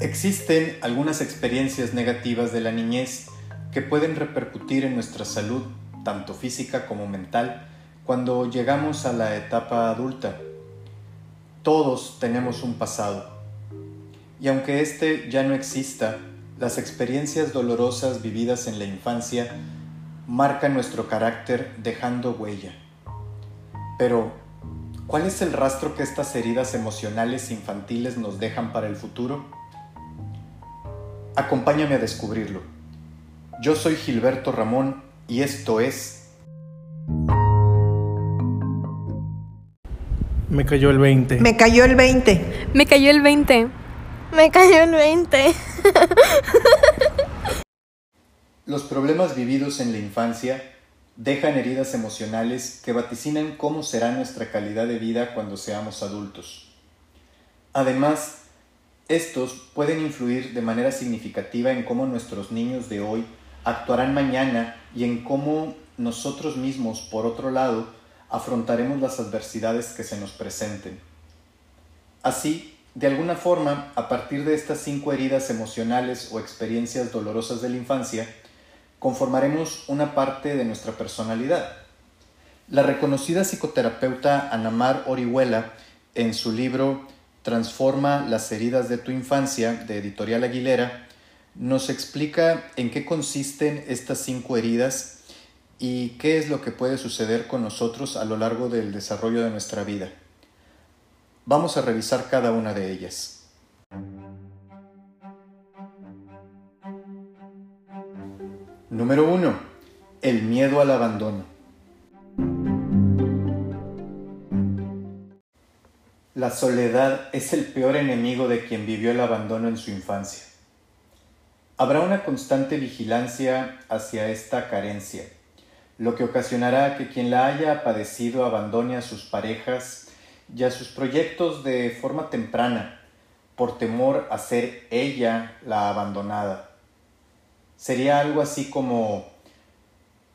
Existen algunas experiencias negativas de la niñez que pueden repercutir en nuestra salud, tanto física como mental, cuando llegamos a la etapa adulta. Todos tenemos un pasado. Y aunque éste ya no exista, las experiencias dolorosas vividas en la infancia marcan nuestro carácter dejando huella. Pero, ¿cuál es el rastro que estas heridas emocionales infantiles nos dejan para el futuro? Acompáñame a descubrirlo. Yo soy Gilberto Ramón y esto es... Me cayó el 20. Me cayó el 20. Me cayó el 20. Me cayó el 20. Los problemas vividos en la infancia dejan heridas emocionales que vaticinan cómo será nuestra calidad de vida cuando seamos adultos. Además, estos pueden influir de manera significativa en cómo nuestros niños de hoy actuarán mañana y en cómo nosotros mismos, por otro lado, afrontaremos las adversidades que se nos presenten. Así, de alguna forma, a partir de estas cinco heridas emocionales o experiencias dolorosas de la infancia, conformaremos una parte de nuestra personalidad. La reconocida psicoterapeuta Anamar Orihuela, en su libro Transforma las heridas de tu infancia, de Editorial Aguilera, nos explica en qué consisten estas cinco heridas y qué es lo que puede suceder con nosotros a lo largo del desarrollo de nuestra vida. Vamos a revisar cada una de ellas. Número 1. El miedo al abandono. La soledad es el peor enemigo de quien vivió el abandono en su infancia. Habrá una constante vigilancia hacia esta carencia, lo que ocasionará que quien la haya padecido abandone a sus parejas y a sus proyectos de forma temprana, por temor a ser ella la abandonada sería algo así como,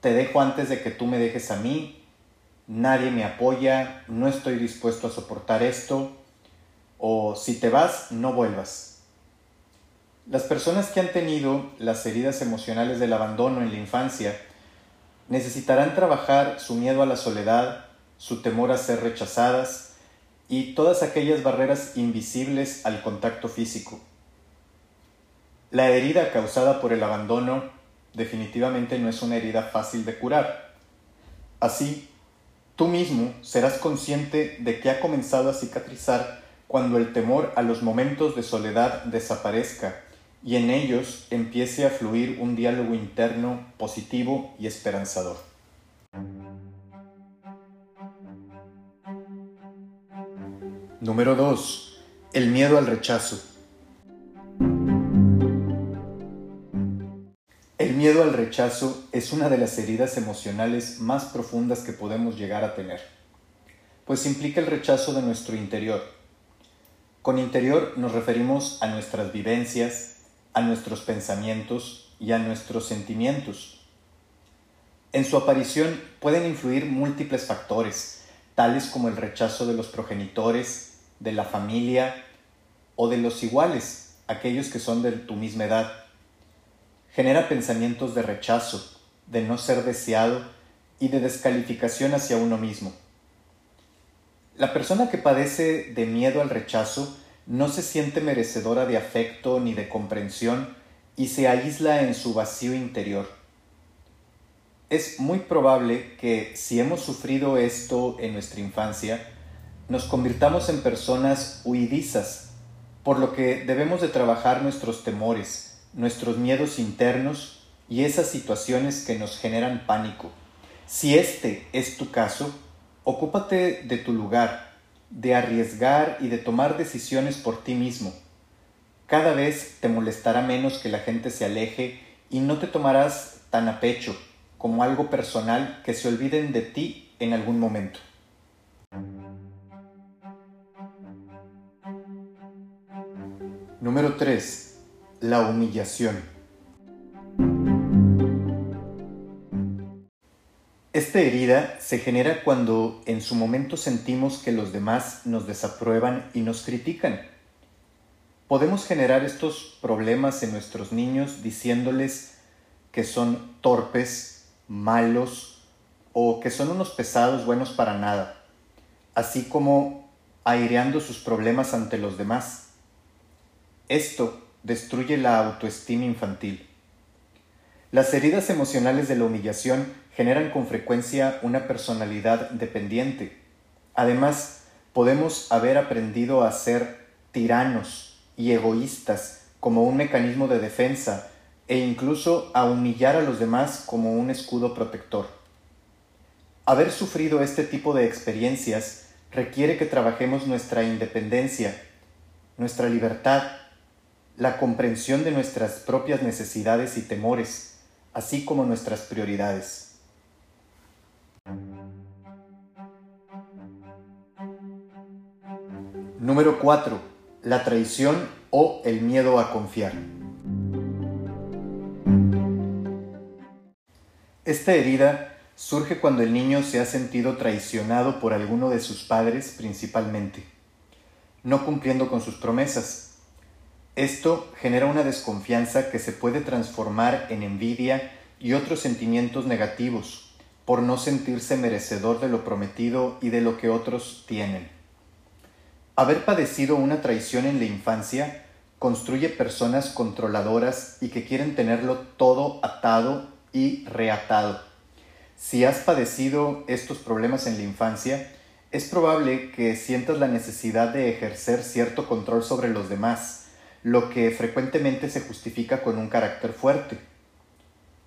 te dejo antes de que tú me dejes a mí, nadie me apoya, no estoy dispuesto a soportar esto, o si te vas, no vuelvas. Las personas que han tenido las heridas emocionales del abandono en la infancia necesitarán trabajar su miedo a la soledad, su temor a ser rechazadas y todas aquellas barreras invisibles al contacto físico. La herida causada por el abandono definitivamente no es una herida fácil de curar. Así, tú mismo serás consciente de que ha comenzado a cicatrizar cuando el temor a los momentos de soledad desaparezca y en ellos empiece a fluir un diálogo interno positivo y esperanzador. Número 2. El miedo al rechazo. Miedo al rechazo es una de las heridas emocionales más profundas que podemos llegar a tener, pues implica el rechazo de nuestro interior. Con interior nos referimos a nuestras vivencias, a nuestros pensamientos y a nuestros sentimientos. En su aparición pueden influir múltiples factores, tales como el rechazo de los progenitores, de la familia o de los iguales, aquellos que son de tu misma edad genera pensamientos de rechazo, de no ser deseado y de descalificación hacia uno mismo. La persona que padece de miedo al rechazo no se siente merecedora de afecto ni de comprensión y se aísla en su vacío interior. Es muy probable que si hemos sufrido esto en nuestra infancia, nos convirtamos en personas huidizas, por lo que debemos de trabajar nuestros temores, nuestros miedos internos y esas situaciones que nos generan pánico. Si este es tu caso, ocúpate de tu lugar, de arriesgar y de tomar decisiones por ti mismo. Cada vez te molestará menos que la gente se aleje y no te tomarás tan a pecho como algo personal que se olviden de ti en algún momento. Número 3 la humillación. Esta herida se genera cuando en su momento sentimos que los demás nos desaprueban y nos critican. podemos generar estos problemas en nuestros niños diciéndoles que son torpes, malos o que son unos pesados buenos para nada, así como aireando sus problemas ante los demás. Esto destruye la autoestima infantil. Las heridas emocionales de la humillación generan con frecuencia una personalidad dependiente. Además, podemos haber aprendido a ser tiranos y egoístas como un mecanismo de defensa e incluso a humillar a los demás como un escudo protector. Haber sufrido este tipo de experiencias requiere que trabajemos nuestra independencia, nuestra libertad, la comprensión de nuestras propias necesidades y temores, así como nuestras prioridades. Número 4. La traición o el miedo a confiar. Esta herida surge cuando el niño se ha sentido traicionado por alguno de sus padres principalmente, no cumpliendo con sus promesas. Esto genera una desconfianza que se puede transformar en envidia y otros sentimientos negativos por no sentirse merecedor de lo prometido y de lo que otros tienen. Haber padecido una traición en la infancia construye personas controladoras y que quieren tenerlo todo atado y reatado. Si has padecido estos problemas en la infancia, es probable que sientas la necesidad de ejercer cierto control sobre los demás, lo que frecuentemente se justifica con un carácter fuerte.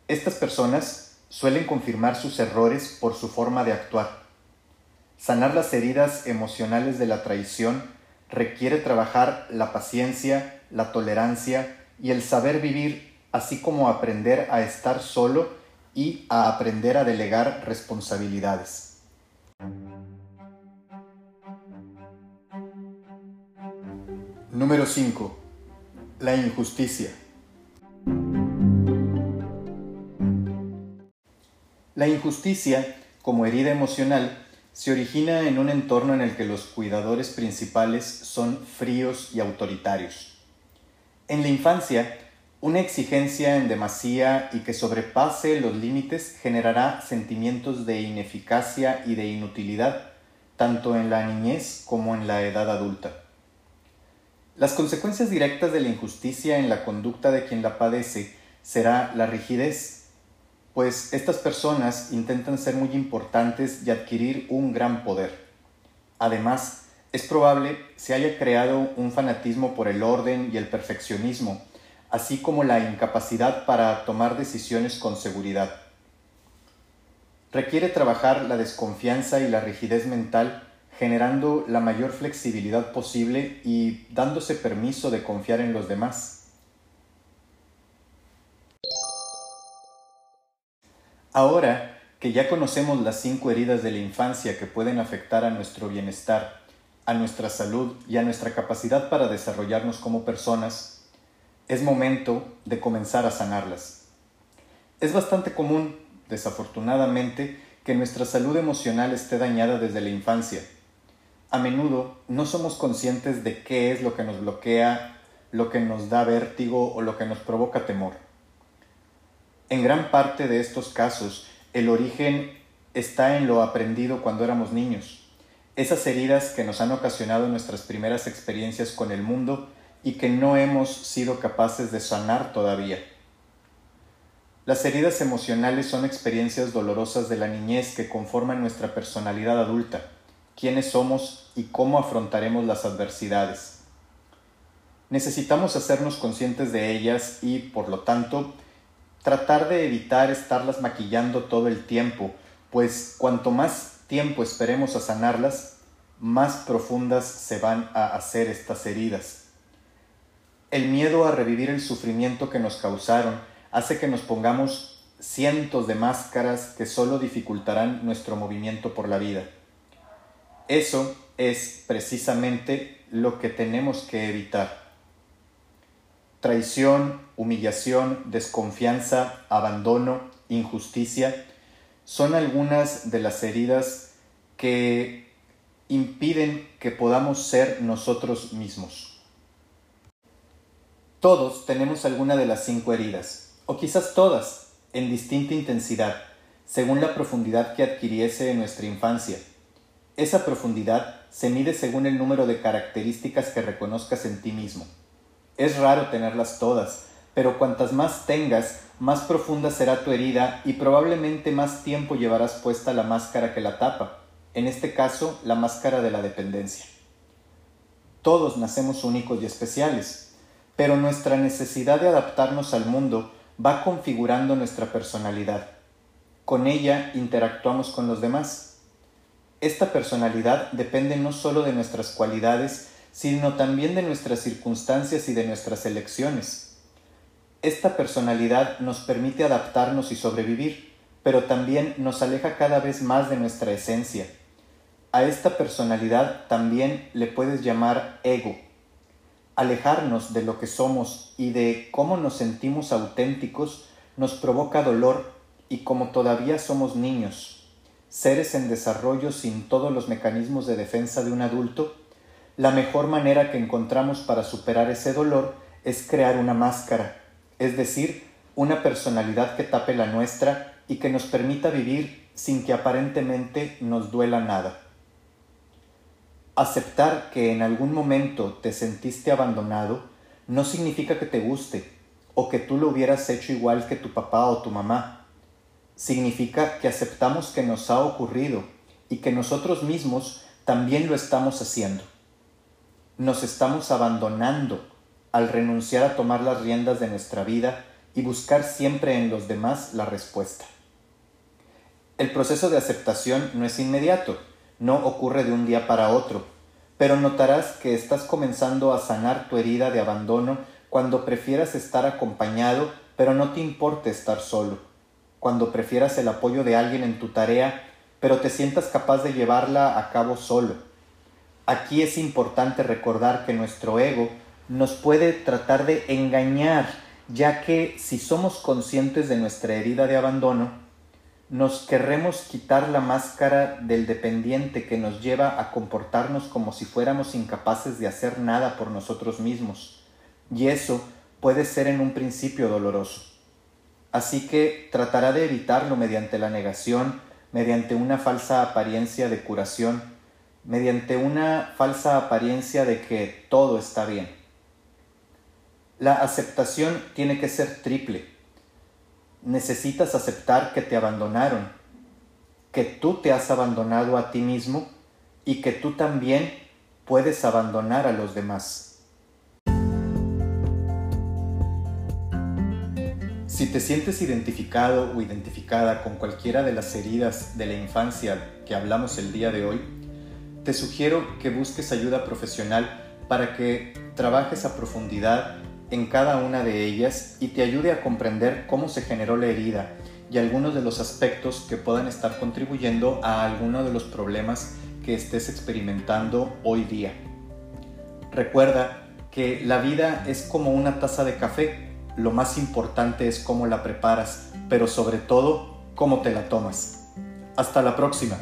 Estas personas suelen confirmar sus errores por su forma de actuar. Sanar las heridas emocionales de la traición requiere trabajar la paciencia, la tolerancia y el saber vivir, así como aprender a estar solo y a aprender a delegar responsabilidades. Número 5. La injusticia. La injusticia, como herida emocional, se origina en un entorno en el que los cuidadores principales son fríos y autoritarios. En la infancia, una exigencia en demasía y que sobrepase los límites generará sentimientos de ineficacia y de inutilidad, tanto en la niñez como en la edad adulta. Las consecuencias directas de la injusticia en la conducta de quien la padece será la rigidez, pues estas personas intentan ser muy importantes y adquirir un gran poder. Además, es probable se haya creado un fanatismo por el orden y el perfeccionismo, así como la incapacidad para tomar decisiones con seguridad. Requiere trabajar la desconfianza y la rigidez mental, generando la mayor flexibilidad posible y dándose permiso de confiar en los demás. Ahora que ya conocemos las cinco heridas de la infancia que pueden afectar a nuestro bienestar, a nuestra salud y a nuestra capacidad para desarrollarnos como personas, es momento de comenzar a sanarlas. Es bastante común, desafortunadamente, que nuestra salud emocional esté dañada desde la infancia. A menudo no somos conscientes de qué es lo que nos bloquea, lo que nos da vértigo o lo que nos provoca temor. En gran parte de estos casos, el origen está en lo aprendido cuando éramos niños, esas heridas que nos han ocasionado nuestras primeras experiencias con el mundo y que no hemos sido capaces de sanar todavía. Las heridas emocionales son experiencias dolorosas de la niñez que conforman nuestra personalidad adulta, quiénes somos y cómo afrontaremos las adversidades. Necesitamos hacernos conscientes de ellas y, por lo tanto, tratar de evitar estarlas maquillando todo el tiempo, pues cuanto más tiempo esperemos a sanarlas, más profundas se van a hacer estas heridas. El miedo a revivir el sufrimiento que nos causaron hace que nos pongamos cientos de máscaras que solo dificultarán nuestro movimiento por la vida. Eso es precisamente lo que tenemos que evitar. Traición, humillación, desconfianza, abandono, injusticia son algunas de las heridas que impiden que podamos ser nosotros mismos. Todos tenemos alguna de las cinco heridas, o quizás todas, en distinta intensidad, según la profundidad que adquiriese en nuestra infancia. Esa profundidad se mide según el número de características que reconozcas en ti mismo. Es raro tenerlas todas, pero cuantas más tengas, más profunda será tu herida y probablemente más tiempo llevarás puesta la máscara que la tapa, en este caso la máscara de la dependencia. Todos nacemos únicos y especiales, pero nuestra necesidad de adaptarnos al mundo va configurando nuestra personalidad. Con ella interactuamos con los demás. Esta personalidad depende no solo de nuestras cualidades, sino también de nuestras circunstancias y de nuestras elecciones. Esta personalidad nos permite adaptarnos y sobrevivir, pero también nos aleja cada vez más de nuestra esencia. A esta personalidad también le puedes llamar ego. Alejarnos de lo que somos y de cómo nos sentimos auténticos nos provoca dolor y como todavía somos niños, seres en desarrollo sin todos los mecanismos de defensa de un adulto, la mejor manera que encontramos para superar ese dolor es crear una máscara, es decir, una personalidad que tape la nuestra y que nos permita vivir sin que aparentemente nos duela nada. Aceptar que en algún momento te sentiste abandonado no significa que te guste o que tú lo hubieras hecho igual que tu papá o tu mamá. Significa que aceptamos que nos ha ocurrido y que nosotros mismos también lo estamos haciendo nos estamos abandonando al renunciar a tomar las riendas de nuestra vida y buscar siempre en los demás la respuesta. El proceso de aceptación no es inmediato, no ocurre de un día para otro, pero notarás que estás comenzando a sanar tu herida de abandono cuando prefieras estar acompañado, pero no te importe estar solo, cuando prefieras el apoyo de alguien en tu tarea, pero te sientas capaz de llevarla a cabo solo, Aquí es importante recordar que nuestro ego nos puede tratar de engañar, ya que si somos conscientes de nuestra herida de abandono, nos querremos quitar la máscara del dependiente que nos lleva a comportarnos como si fuéramos incapaces de hacer nada por nosotros mismos. Y eso puede ser en un principio doloroso. Así que tratará de evitarlo mediante la negación, mediante una falsa apariencia de curación, mediante una falsa apariencia de que todo está bien. La aceptación tiene que ser triple. Necesitas aceptar que te abandonaron, que tú te has abandonado a ti mismo y que tú también puedes abandonar a los demás. Si te sientes identificado o identificada con cualquiera de las heridas de la infancia que hablamos el día de hoy, te sugiero que busques ayuda profesional para que trabajes a profundidad en cada una de ellas y te ayude a comprender cómo se generó la herida y algunos de los aspectos que puedan estar contribuyendo a alguno de los problemas que estés experimentando hoy día. Recuerda que la vida es como una taza de café, lo más importante es cómo la preparas, pero sobre todo cómo te la tomas. Hasta la próxima.